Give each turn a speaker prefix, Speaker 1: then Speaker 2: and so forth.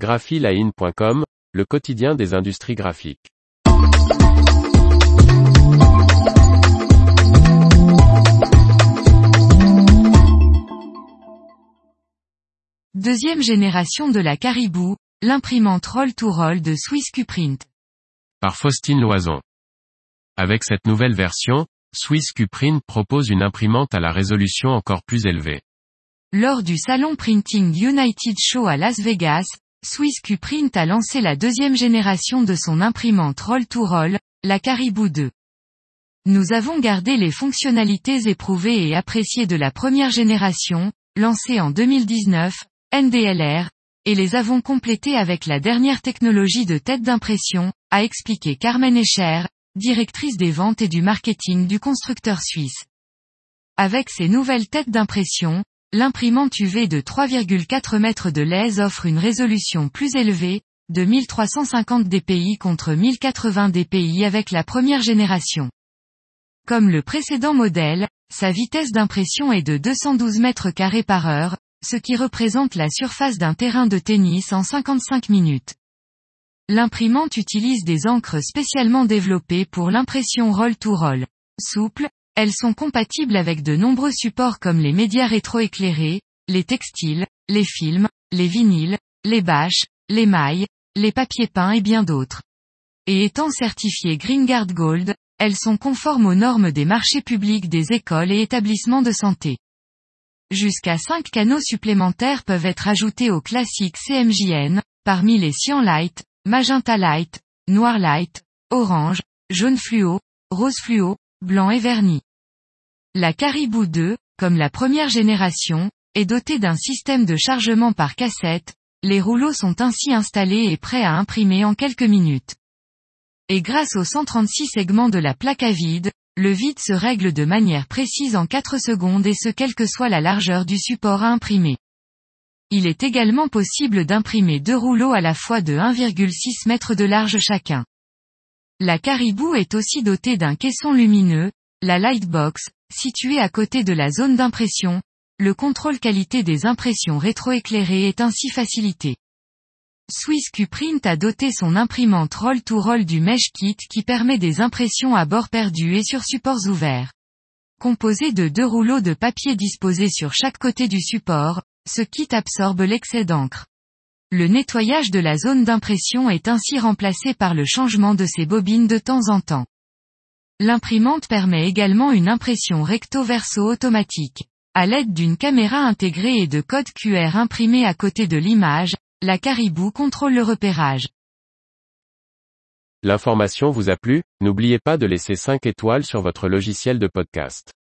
Speaker 1: graphiline.com, le quotidien des industries graphiques.
Speaker 2: Deuxième génération de la Caribou, l'imprimante Roll-to-Roll de Swiss Qprint.
Speaker 1: Par Faustine Loison. Avec cette nouvelle version, Swiss Qprint propose une imprimante à la résolution encore plus élevée.
Speaker 2: Lors du Salon Printing United Show à Las Vegas, Swiss Qprint a lancé la deuxième génération de son imprimante Roll-to-Roll, la Caribou 2. Nous avons gardé les fonctionnalités éprouvées et appréciées de la première génération, lancée en 2019, NDLR, et les avons complétées avec la dernière technologie de tête d'impression, a expliqué Carmen Escher, directrice des ventes et du marketing du constructeur suisse. Avec ces nouvelles têtes d'impression, l'imprimante UV de 3,4 mètres de lèse offre une résolution plus élevée, de 1350 dpi contre 1080 dpi avec la première génération. Comme le précédent modèle, sa vitesse d'impression est de 212 mètres carrés par heure, ce qui représente la surface d'un terrain de tennis en 55 minutes. L'imprimante utilise des encres spécialement développées pour l'impression roll-to-roll. Souples, elles sont compatibles avec de nombreux supports comme les médias rétroéclairés, les textiles, les films, les vinyles, les bâches, les mailles, les papiers peints et bien d'autres. Et étant certifiées GreenGuard Gold, elles sont conformes aux normes des marchés publics des écoles et établissements de santé. Jusqu'à 5 canaux supplémentaires peuvent être ajoutés au classique CMJN, parmi les cyan light, magenta light, noir light, orange, jaune fluo, rose fluo, blanc et vernis. La Caribou 2, comme la première génération, est dotée d'un système de chargement par cassette, les rouleaux sont ainsi installés et prêts à imprimer en quelques minutes. Et grâce aux 136 segments de la plaque à vide, le vide se règle de manière précise en 4 secondes et ce quelle que soit la largeur du support à imprimer. Il est également possible d'imprimer deux rouleaux à la fois de 1,6 m de large chacun. La Caribou est aussi dotée d'un caisson lumineux, la Lightbox, située à côté de la zone d'impression, le contrôle qualité des impressions rétroéclairées est ainsi facilité. Swiss Qprint a doté son imprimante roll-to-roll du Mesh Kit qui permet des impressions à bord perdu et sur supports ouverts. Composé de deux rouleaux de papier disposés sur chaque côté du support, ce kit absorbe l'excès d'encre. Le nettoyage de la zone d'impression est ainsi remplacé par le changement de ses bobines de temps en temps. L'imprimante permet également une impression recto-verso automatique. À l'aide d'une caméra intégrée et de code QR imprimé à côté de l'image, la Caribou contrôle le repérage.
Speaker 1: L'information vous a plu, n'oubliez pas de laisser 5 étoiles sur votre logiciel de podcast.